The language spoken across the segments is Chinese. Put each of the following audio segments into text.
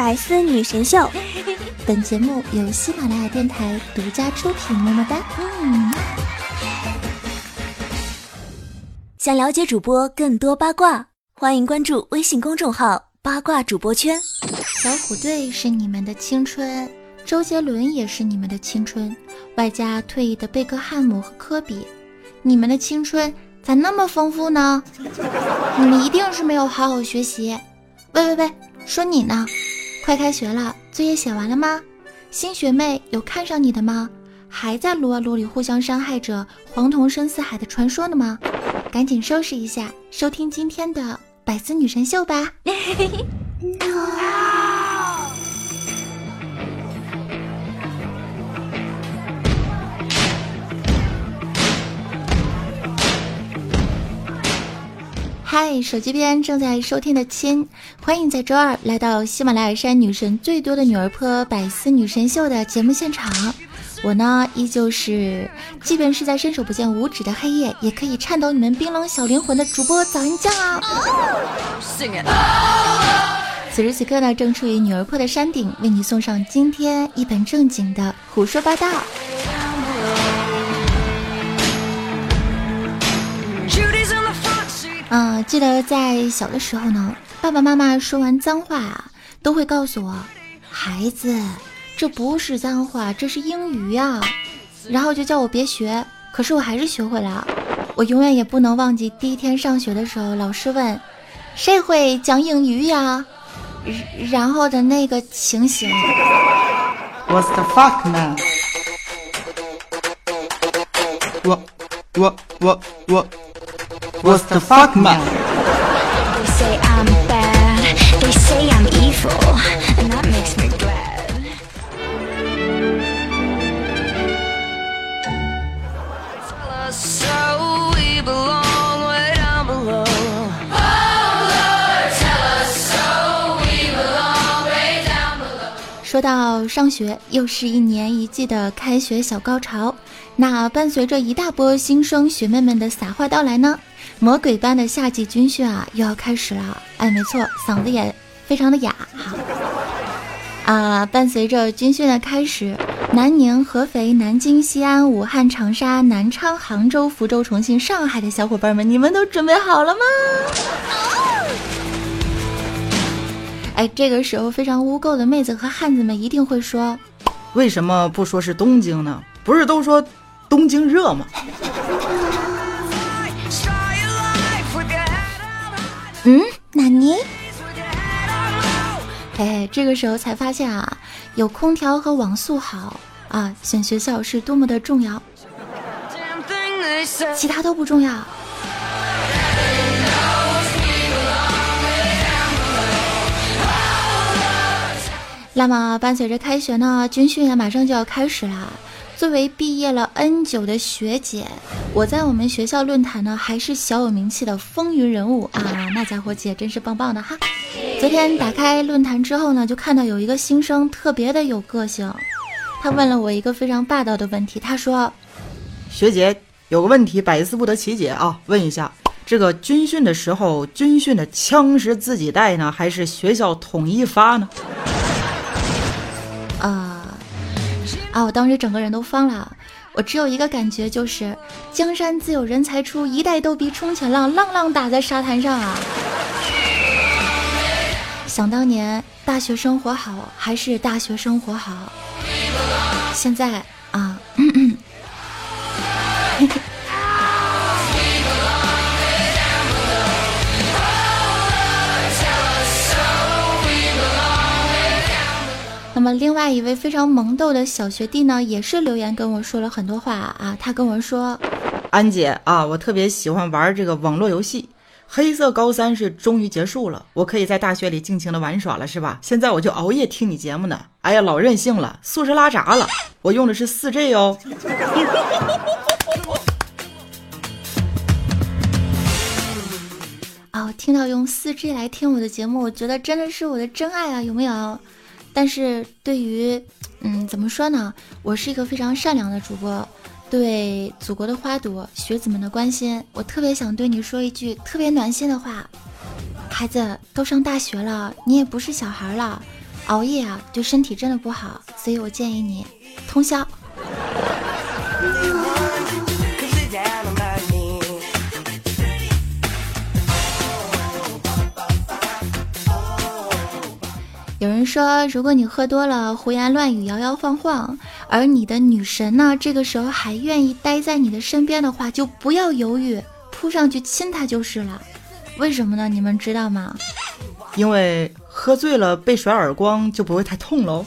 百思女神秀，本节目由喜马拉雅电台独家出品。么么哒。嗯。想了解主播更多八卦，欢迎关注微信公众号“八卦主播圈”。小虎队是你们的青春，周杰伦也是你们的青春，外加退役的贝克汉姆和科比，你们的青春咋那么丰富呢？你们一定是没有好好学习。喂喂喂，说你呢？快开学了，作业写完了吗？新学妹有看上你的吗？还在撸啊撸里互相伤害着黄铜深似海的传说呢吗？赶紧收拾一下，收听今天的百思女神秀吧。嗨，手机边正在收听的亲，欢迎在周二来到喜马拉雅山女神最多的女儿坡百思女神秀的节目现场。我呢，依旧是，即便是在伸手不见五指的黑夜，也可以颤抖你们冰冷小灵魂的主播早安酱啊！此时此刻呢，正处于女儿坡的山顶，为你送上今天一本正经的胡说八道。嗯，记得在小的时候呢，爸爸妈妈说完脏话啊，都会告诉我，孩子，这不是脏话，这是英语呀，然后就叫我别学。可是我还是学会了。我永远也不能忘记第一天上学的时候，老师问，谁会讲英语呀？然后的那个情形。What's the fuck man？我我我我。What's the fuck man? They say I'm bad, they say I'm evil, and that makes me glad. Tell us so we belong way down below. Oh Lord, tell us so we belong way down below. 说到上学，又是一年一季的开学小高潮。那伴随着一大波新生学妹们的撒花到来呢？魔鬼般的夏季军训啊，又要开始了。哎，没错，嗓子也非常的哑。好啊，伴随着军训的开始，南宁、合肥、南京、西安、武汉、长沙、南昌、杭州、福州、重庆、上海的小伙伴们，你们都准备好了吗？哎，这个时候非常污垢的妹子和汉子们一定会说：为什么不说是东京呢？不是都说东京热吗？嗯，纳尼？哎，这个时候才发现啊，有空调和网速好啊，选学校是多么的重要，其他都不重要。那么，伴随着开学呢，军训也马上就要开始了。作为毕业了 N 久的学姐，我在我们学校论坛呢还是小有名气的风云人物啊！那家伙姐真是棒棒的哈！昨天打开论坛之后呢，就看到有一个新生特别的有个性，他问了我一个非常霸道的问题，他说：“学姐有个问题百思不得其解啊，问一下，这个军训的时候，军训的枪是自己带呢，还是学校统一发呢？”啊！我当时整个人都疯了，我只有一个感觉，就是江山自有人才出，一代逗比冲前浪，浪浪打在沙滩上啊！想当年大学生活好，还是大学生活好，现在那么，另外一位非常萌逗的小学弟呢，也是留言跟我说了很多话啊。他跟我说：“安姐啊，我特别喜欢玩这个网络游戏。黑色高三是终于结束了，我可以在大学里尽情的玩耍了，是吧？现在我就熬夜听你节目呢。哎呀，老任性了，宿舍拉闸了。我用的是四 G 哦。哦，听到用四 G 来听我的节目，我觉得真的是我的真爱啊，有没有？”但是对于，嗯，怎么说呢？我是一个非常善良的主播，对祖国的花朵、学子们的关心，我特别想对你说一句特别暖心的话：孩子都上大学了，你也不是小孩了，熬夜啊对身体真的不好，所以我建议你通宵。有人说，如果你喝多了，胡言乱语，摇摇晃晃，而你的女神呢，这个时候还愿意待在你的身边的话，就不要犹豫，扑上去亲她就是了。为什么呢？你们知道吗？因为喝醉了被甩耳光就不会太痛喽。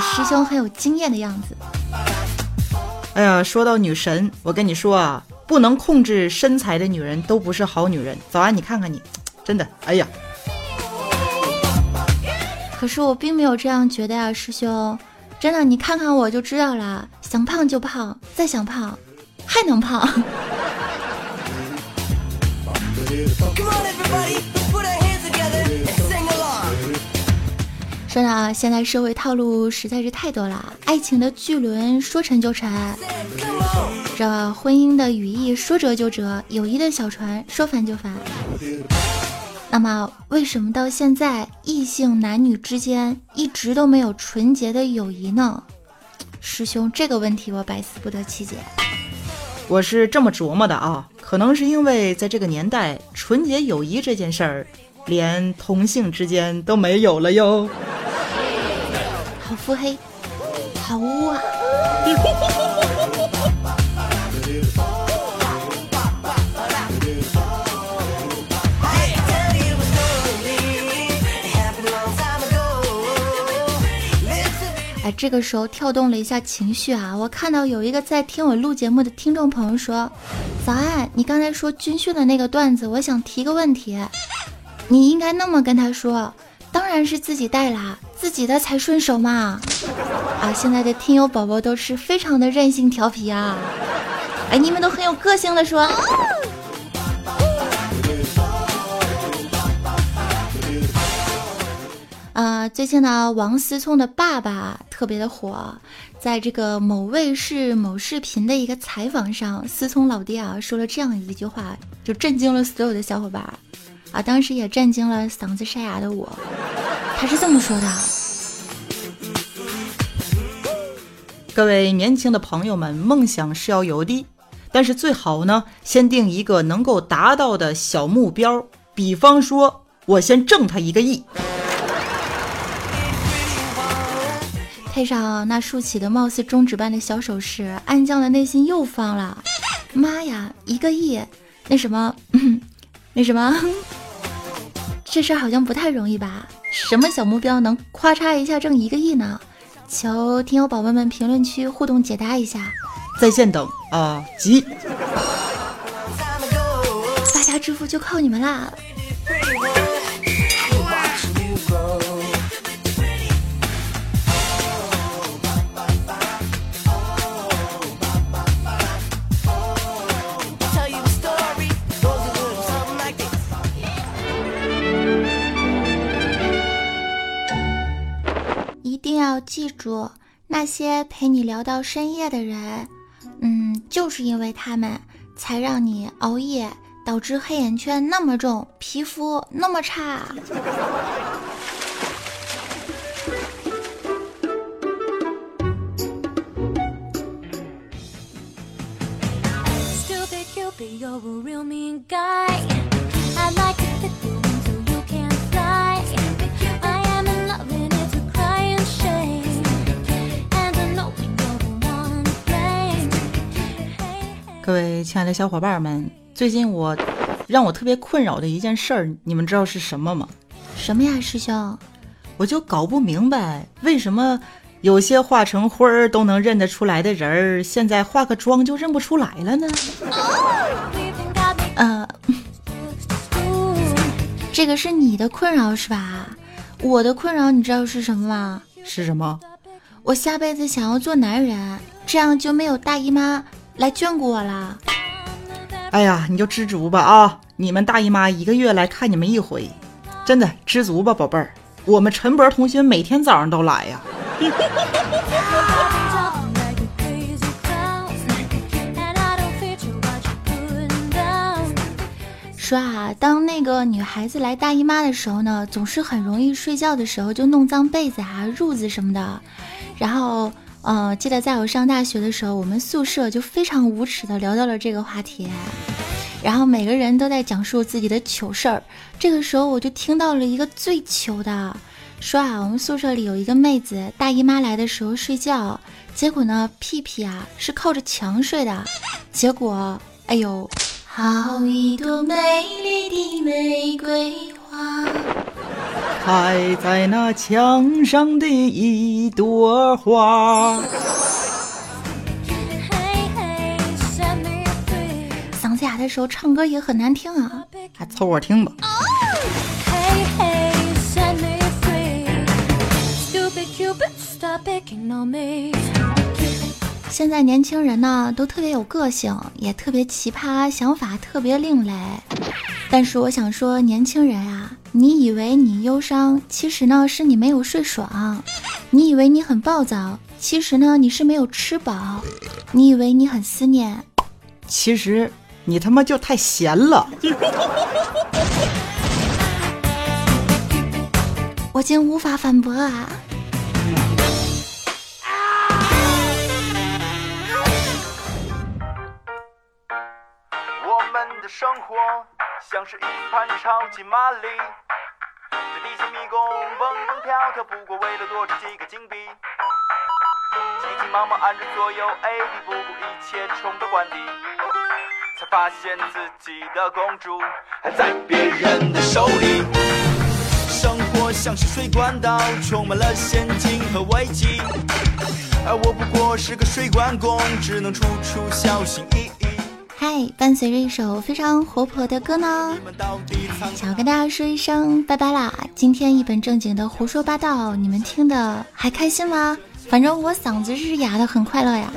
师兄很有经验的样子。哎呀，说到女神，我跟你说啊，不能控制身材的女人都不是好女人。早安，你看看你，真的，哎呀。可是我并没有这样觉得呀，师兄，真的，你看看我就知道了，想胖就胖，再想胖还能胖。说的，现在社会套路实在是太多了，爱情的巨轮说沉就沉，这婚姻的羽翼说折就折，友谊的小船说翻就翻。那么，为什么到现在异性男女之间一直都没有纯洁的友谊呢？师兄，这个问题我百思不得其解。我是这么琢磨的啊，可能是因为在这个年代，纯洁友谊这件事儿，连同性之间都没有了哟。好腹黑，好污啊！这个时候跳动了一下情绪啊！我看到有一个在听我录节目的听众朋友说：“早安，你刚才说军训的那个段子，我想提个问题，你应该那么跟他说，当然是自己带啦，自己的才顺手嘛！”啊，现在的听友宝宝都是非常的任性调皮啊！哎，你们都很有个性的说。呃，最近呢，王思聪的爸爸特别的火，在这个某卫视某视频的一个采访上，思聪老爹啊说了这样一句话，就震惊了所有的小伙伴啊，当时也震惊了嗓子沙哑的我。他是这么说的：各位年轻的朋友们，梦想是要有的，但是最好呢，先定一个能够达到的小目标，比方说，我先挣他一个亿。配上那竖起的貌似中指般的小手势，安江的内心又放了。妈呀，一个亿，那什么，那什么，这事好像不太容易吧？什么小目标能咔嚓一下挣一个亿呢？求听友宝宝们评论区互动解答一下。在线等啊，急！发家致富就靠你们啦！那些陪你聊到深夜的人，嗯，就是因为他们，才让你熬夜，导致黑眼圈那么重，皮肤那么差。亲爱的小伙伴们，最近我让我特别困扰的一件事儿，你们知道是什么吗？什么呀，师兄？我就搞不明白，为什么有些化成灰儿都能认得出来的人儿，现在化个妆就认不出来了呢？呃，这个是你的困扰是吧？我的困扰你知道是什么吗？是什么？我下辈子想要做男人，这样就没有大姨妈。来眷顾我啦！哎呀，你就知足吧啊！你们大姨妈一个月来看你们一回，真的知足吧，宝贝儿。我们陈博同学每天早上都来呀。说啊，当那个女孩子来大姨妈的时候呢，总是很容易睡觉的时候就弄脏被子啊、褥子什么的。然后，呃，记得在我上大学的时候，我们宿舍就非常无耻的聊到了这个话题。然后每个人都在讲述自己的糗事儿。这个时候，我就听到了一个最糗的，说啊，我们宿舍里有一个妹子，大姨妈来的时候睡觉，结果呢，屁屁啊是靠着墙睡的，结果，哎呦。好一朵美丽的玫瑰花，开在那墙上的一朵花。嗓子哑的时候唱歌也很难听啊，还凑合听吧。现在年轻人呢，都特别有个性，也特别奇葩，想法特别另类。但是我想说，年轻人啊，你以为你忧伤，其实呢是你没有睡爽；你以为你很暴躁，其实呢你是没有吃饱；你以为你很思念，其实你他妈就太闲了。我竟无法反驳啊！我们的生活像是一盘超级玛丽，在地下迷宫蹦蹦跳跳，不过为了多赚几个金币。急急忙忙按着左右 A B，不顾一切冲到关底，才发现自己的公主还在别人的手里。生活像是水管道，充满了陷阱和危机，而我不过是个水管工，只能处处小心翼翼。嗨，伴随着一首非常活泼的歌呢，想要跟大家说一声拜拜啦！今天一本正经的胡说八道，你们听的还开心吗？反正我嗓子是哑的很快乐呀。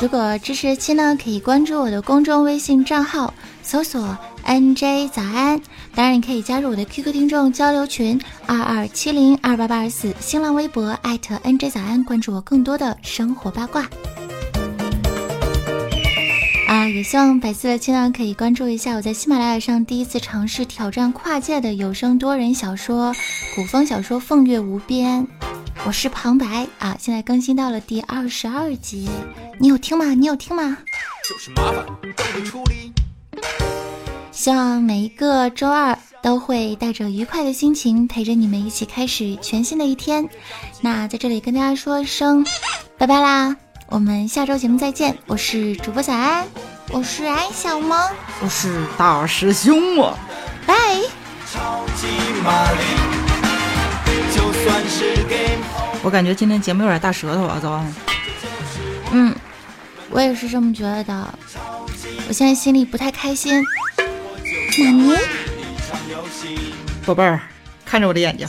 如果支持期呢，可以关注我的公众微信账号，搜索。N J 早安，当然你可以加入我的 QQ 听众交流群二二七零二八八二四，新浪微博艾特 N J 早安，关注我更多的生活八卦。啊，也希望百思的亲呢可以关注一下我在喜马拉雅上第一次尝试挑战跨界的有声多人小说古风小说《凤月无边》，我是旁白啊，现在更新到了第二十二集，你有听吗？你有听吗？就是麻烦，都得处理。希望每一个周二都会带着愉快的心情陪着你们一起开始全新的一天。那在这里跟大家说一声拜拜啦，我们下周节目再见。我是主播小安，我是爱小萌，我是大师兄啊，拜。我感觉今天节目有点大舌头啊，早安。嗯，我也是这么觉得的。我现在心里不太开心。妈咪，宝贝儿，看着我的眼睛。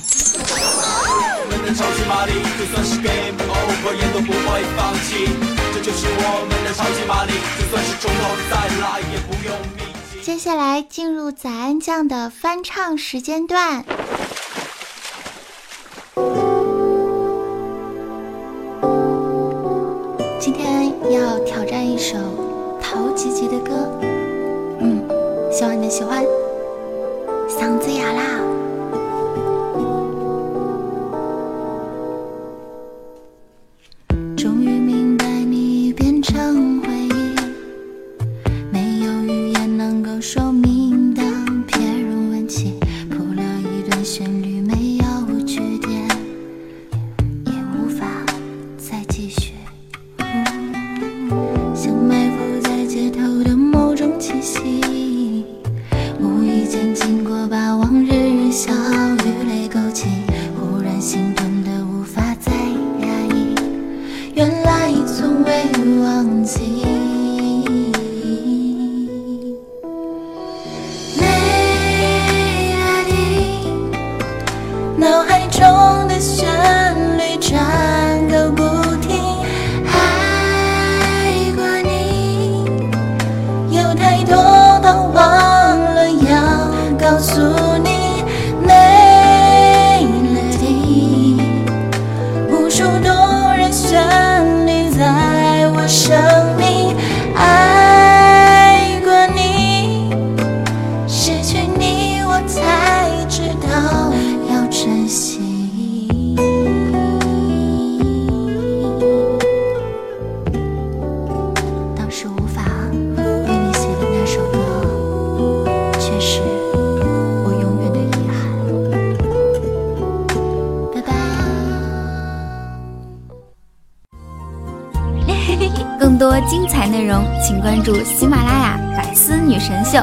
接下来进入早安酱的翻唱时间段。今天要挑战一首陶吉吉的歌。希望你们喜欢，嗓子哑啦。脑海中。关注喜马拉雅《百思女神秀》。